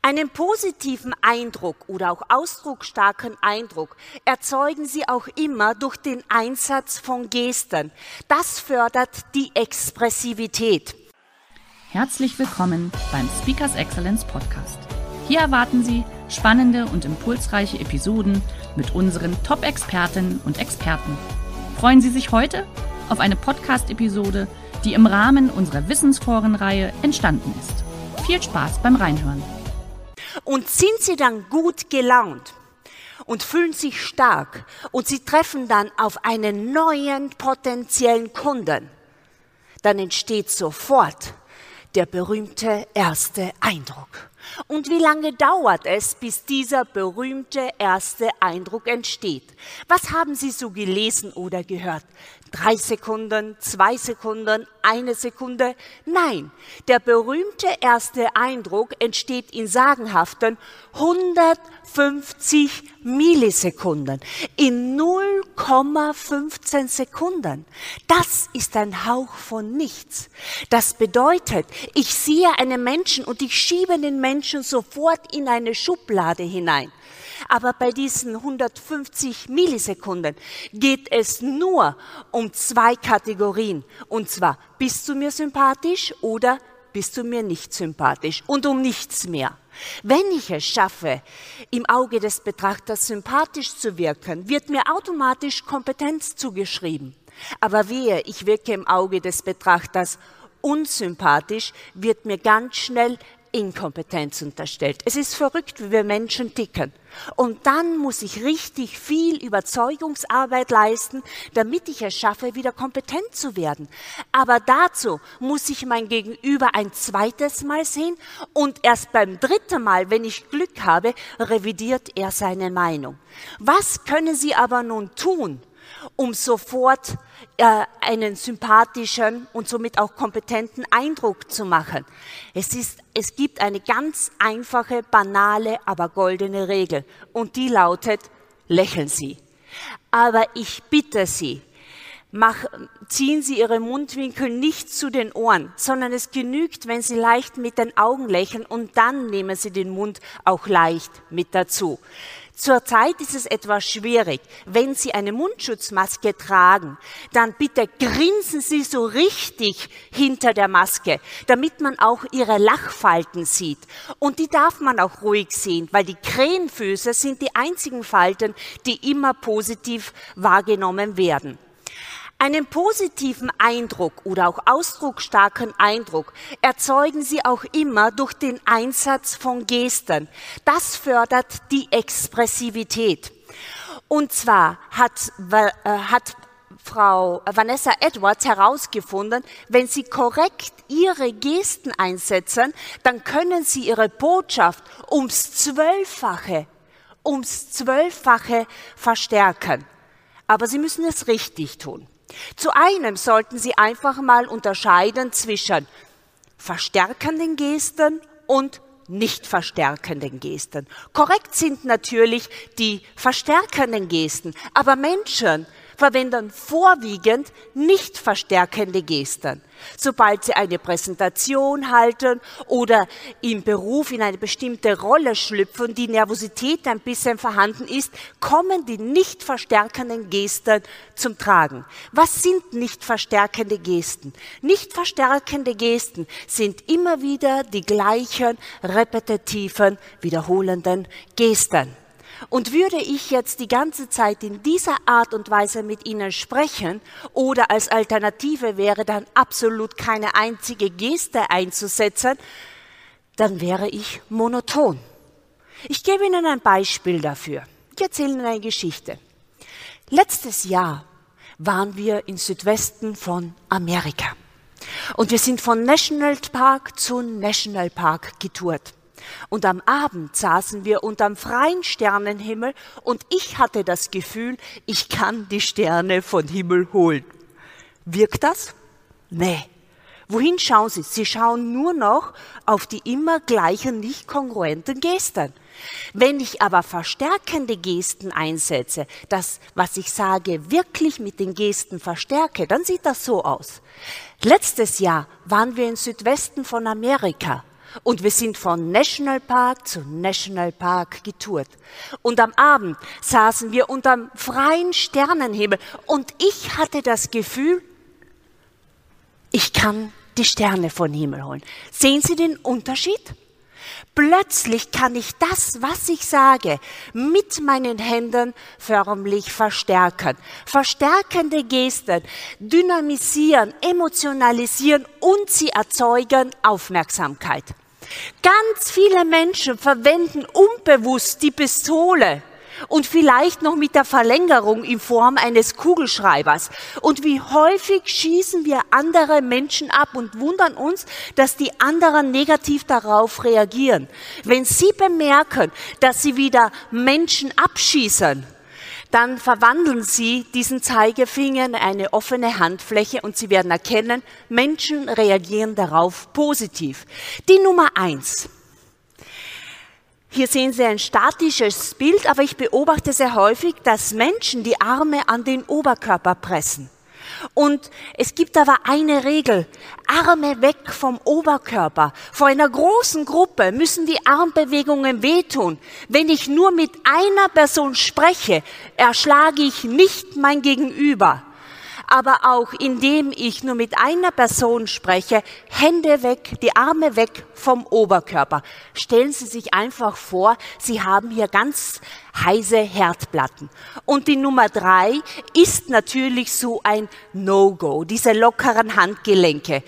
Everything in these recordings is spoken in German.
Einen positiven Eindruck oder auch ausdrucksstarken Eindruck erzeugen Sie auch immer durch den Einsatz von Gesten. Das fördert die Expressivität. Herzlich willkommen beim Speakers Excellence Podcast. Hier erwarten Sie spannende und impulsreiche Episoden mit unseren Top-Expertinnen und Experten. Freuen Sie sich heute auf eine Podcast-Episode, die im Rahmen unserer Wissensforenreihe entstanden ist. Viel Spaß beim Reinhören. Und sind sie dann gut gelaunt und fühlen sich stark und sie treffen dann auf einen neuen potenziellen Kunden, dann entsteht sofort der berühmte erste Eindruck. Und wie lange dauert es, bis dieser berühmte erste Eindruck entsteht? Was haben Sie so gelesen oder gehört? Drei Sekunden, zwei Sekunden, eine Sekunde? Nein, der berühmte erste Eindruck entsteht in sagenhaften 150 Millisekunden, in 0,15 Sekunden. Das ist ein Hauch von nichts. Das bedeutet, ich sehe einen Menschen und ich schiebe den Menschen sofort in eine Schublade hinein. Aber bei diesen 150 Millisekunden geht es nur um zwei Kategorien. Und zwar, bist du mir sympathisch oder bist du mir nicht sympathisch? Und um nichts mehr. Wenn ich es schaffe, im Auge des Betrachters sympathisch zu wirken, wird mir automatisch Kompetenz zugeschrieben. Aber wehe, ich wirke im Auge des Betrachters unsympathisch, wird mir ganz schnell Inkompetenz unterstellt. Es ist verrückt, wie wir Menschen ticken. Und dann muss ich richtig viel Überzeugungsarbeit leisten, damit ich es schaffe, wieder kompetent zu werden. Aber dazu muss ich mein Gegenüber ein zweites Mal sehen und erst beim dritten Mal, wenn ich Glück habe, revidiert er seine Meinung. Was können Sie aber nun tun, um sofort äh, einen sympathischen und somit auch kompetenten Eindruck zu machen. Es, ist, es gibt eine ganz einfache, banale, aber goldene Regel und die lautet, lächeln Sie. Aber ich bitte Sie, Mach, ziehen Sie Ihre Mundwinkel nicht zu den Ohren, sondern es genügt, wenn Sie leicht mit den Augen lächeln und dann nehmen Sie den Mund auch leicht mit dazu. Zurzeit ist es etwas schwierig. Wenn Sie eine Mundschutzmaske tragen, dann bitte grinsen Sie so richtig hinter der Maske, damit man auch Ihre Lachfalten sieht. Und die darf man auch ruhig sehen, weil die Krähenfüße sind die einzigen Falten, die immer positiv wahrgenommen werden. Einen positiven Eindruck oder auch ausdrucksstarken Eindruck erzeugen Sie auch immer durch den Einsatz von Gesten. Das fördert die Expressivität. Und zwar hat, äh, hat Frau Vanessa Edwards herausgefunden, wenn Sie korrekt Ihre Gesten einsetzen, dann können Sie Ihre Botschaft ums Zwölffache, ums Zwölffache verstärken. Aber Sie müssen es richtig tun. Zu einem sollten Sie einfach mal unterscheiden zwischen verstärkenden Gesten und nicht verstärkenden Gesten. Korrekt sind natürlich die verstärkenden Gesten, aber Menschen verwenden vorwiegend nicht verstärkende Gesten. Sobald sie eine Präsentation halten oder im Beruf in eine bestimmte Rolle schlüpfen, die Nervosität ein bisschen vorhanden ist, kommen die nicht verstärkenden Gesten zum Tragen. Was sind nicht verstärkende Gesten? Nicht verstärkende Gesten sind immer wieder die gleichen repetitiven, wiederholenden Gesten. Und würde ich jetzt die ganze Zeit in dieser Art und Weise mit Ihnen sprechen oder als Alternative wäre dann absolut keine einzige Geste einzusetzen, dann wäre ich monoton. Ich gebe Ihnen ein Beispiel dafür. Ich erzähle Ihnen eine Geschichte. Letztes Jahr waren wir im Südwesten von Amerika. Und wir sind von National Park zu National Park getourt. Und am Abend saßen wir unterm freien Sternenhimmel und ich hatte das Gefühl, ich kann die Sterne von Himmel holen. Wirkt das? Nee. Wohin schauen Sie? Sie schauen nur noch auf die immer gleichen, nicht kongruenten Gesten. Wenn ich aber verstärkende Gesten einsetze, das, was ich sage, wirklich mit den Gesten verstärke, dann sieht das so aus. Letztes Jahr waren wir im Südwesten von Amerika und wir sind von Nationalpark zu Nationalpark getourt. Und am Abend saßen wir unterm freien Sternenhimmel und ich hatte das Gefühl, ich kann die Sterne von Himmel holen. Sehen Sie den Unterschied? Plötzlich kann ich das, was ich sage, mit meinen Händen förmlich verstärken. Verstärkende Gesten dynamisieren, emotionalisieren und sie erzeugen Aufmerksamkeit. Ganz viele Menschen verwenden unbewusst die Pistole und vielleicht noch mit der Verlängerung in Form eines Kugelschreibers. Und wie häufig schießen wir andere Menschen ab und wundern uns, dass die anderen negativ darauf reagieren. Wenn sie bemerken, dass sie wieder Menschen abschießen, dann verwandeln Sie diesen Zeigefinger in eine offene Handfläche und Sie werden erkennen, Menschen reagieren darauf positiv. Die Nummer eins. Hier sehen Sie ein statisches Bild, aber ich beobachte sehr häufig, dass Menschen die Arme an den Oberkörper pressen. Und es gibt aber eine Regel. Arme weg vom Oberkörper. Vor einer großen Gruppe müssen die Armbewegungen wehtun. Wenn ich nur mit einer Person spreche, erschlage ich nicht mein Gegenüber aber auch indem ich nur mit einer Person spreche, Hände weg, die Arme weg vom Oberkörper. Stellen Sie sich einfach vor, Sie haben hier ganz heiße Herdplatten. Und die Nummer drei ist natürlich so ein No-Go, diese lockeren Handgelenke.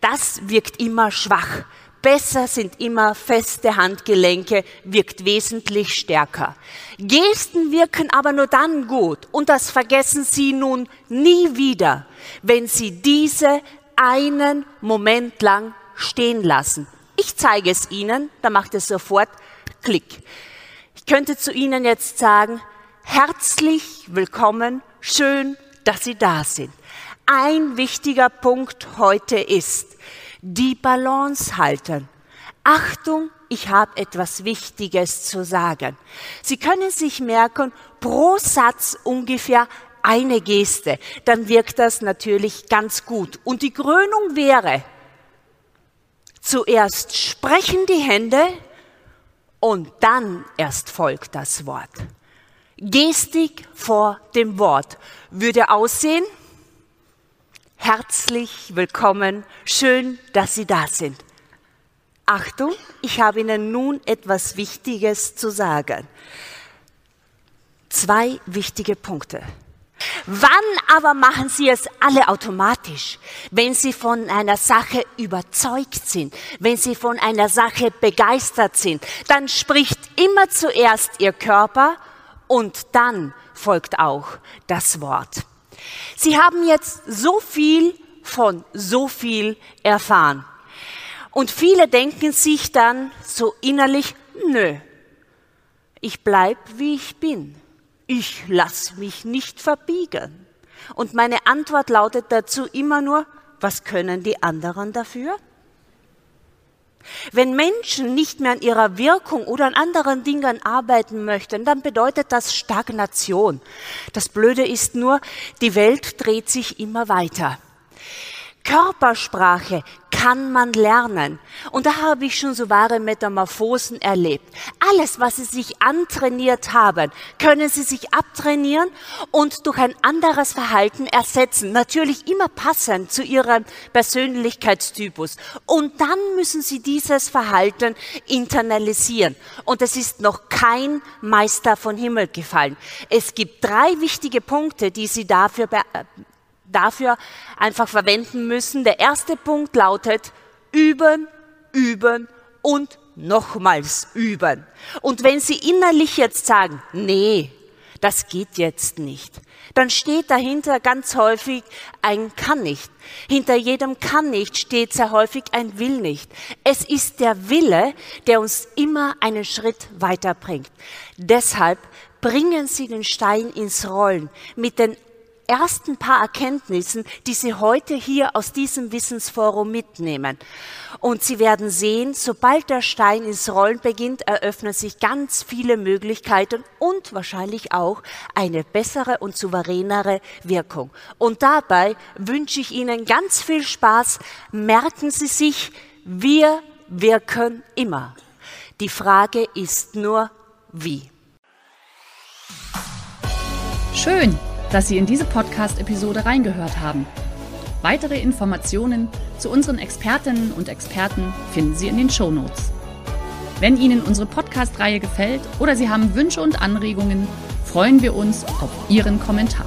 Das wirkt immer schwach. Besser sind immer feste Handgelenke, wirkt wesentlich stärker. Gesten wirken aber nur dann gut und das vergessen Sie nun nie wieder, wenn Sie diese einen Moment lang stehen lassen. Ich zeige es Ihnen, da macht es sofort Klick. Ich könnte zu Ihnen jetzt sagen, herzlich willkommen, schön, dass Sie da sind. Ein wichtiger Punkt heute ist, die Balance halten. Achtung, ich habe etwas Wichtiges zu sagen. Sie können sich merken, pro Satz ungefähr eine Geste. Dann wirkt das natürlich ganz gut. Und die Krönung wäre, zuerst sprechen die Hände und dann erst folgt das Wort. Gestik vor dem Wort würde aussehen, Herzlich willkommen, schön, dass Sie da sind. Achtung, ich habe Ihnen nun etwas Wichtiges zu sagen. Zwei wichtige Punkte. Wann aber machen Sie es alle automatisch? Wenn Sie von einer Sache überzeugt sind, wenn Sie von einer Sache begeistert sind, dann spricht immer zuerst Ihr Körper und dann folgt auch das Wort. Sie haben jetzt so viel von so viel erfahren. Und viele denken sich dann so innerlich, nö, ich bleib wie ich bin. Ich lass mich nicht verbiegen. Und meine Antwort lautet dazu immer nur, was können die anderen dafür? Wenn Menschen nicht mehr an ihrer Wirkung oder an anderen Dingen arbeiten möchten, dann bedeutet das Stagnation. Das Blöde ist nur, die Welt dreht sich immer weiter. Körpersprache kann man lernen. Und da habe ich schon so wahre Metamorphosen erlebt. Alles, was Sie sich antrainiert haben, können Sie sich abtrainieren und durch ein anderes Verhalten ersetzen. Natürlich immer passend zu Ihrem Persönlichkeitstypus. Und dann müssen Sie dieses Verhalten internalisieren. Und es ist noch kein Meister von Himmel gefallen. Es gibt drei wichtige Punkte, die Sie dafür dafür einfach verwenden müssen. Der erste Punkt lautet üben, üben und nochmals üben. Und wenn Sie innerlich jetzt sagen, nee, das geht jetzt nicht. Dann steht dahinter ganz häufig ein kann nicht. Hinter jedem kann nicht steht sehr häufig ein will nicht. Es ist der Wille, der uns immer einen Schritt weiterbringt. Deshalb bringen Sie den Stein ins Rollen mit den ersten paar Erkenntnissen, die Sie heute hier aus diesem Wissensforum mitnehmen. Und Sie werden sehen, sobald der Stein ins Rollen beginnt, eröffnen sich ganz viele Möglichkeiten und wahrscheinlich auch eine bessere und souveränere Wirkung. Und dabei wünsche ich Ihnen ganz viel Spaß. Merken Sie sich, wir wirken immer. Die Frage ist nur, wie. Schön, dass Sie in diese Podcast-Episode reingehört haben. Weitere Informationen zu unseren Expertinnen und Experten finden Sie in den Show Notes. Wenn Ihnen unsere Podcast-Reihe gefällt oder Sie haben Wünsche und Anregungen, freuen wir uns auf Ihren Kommentar.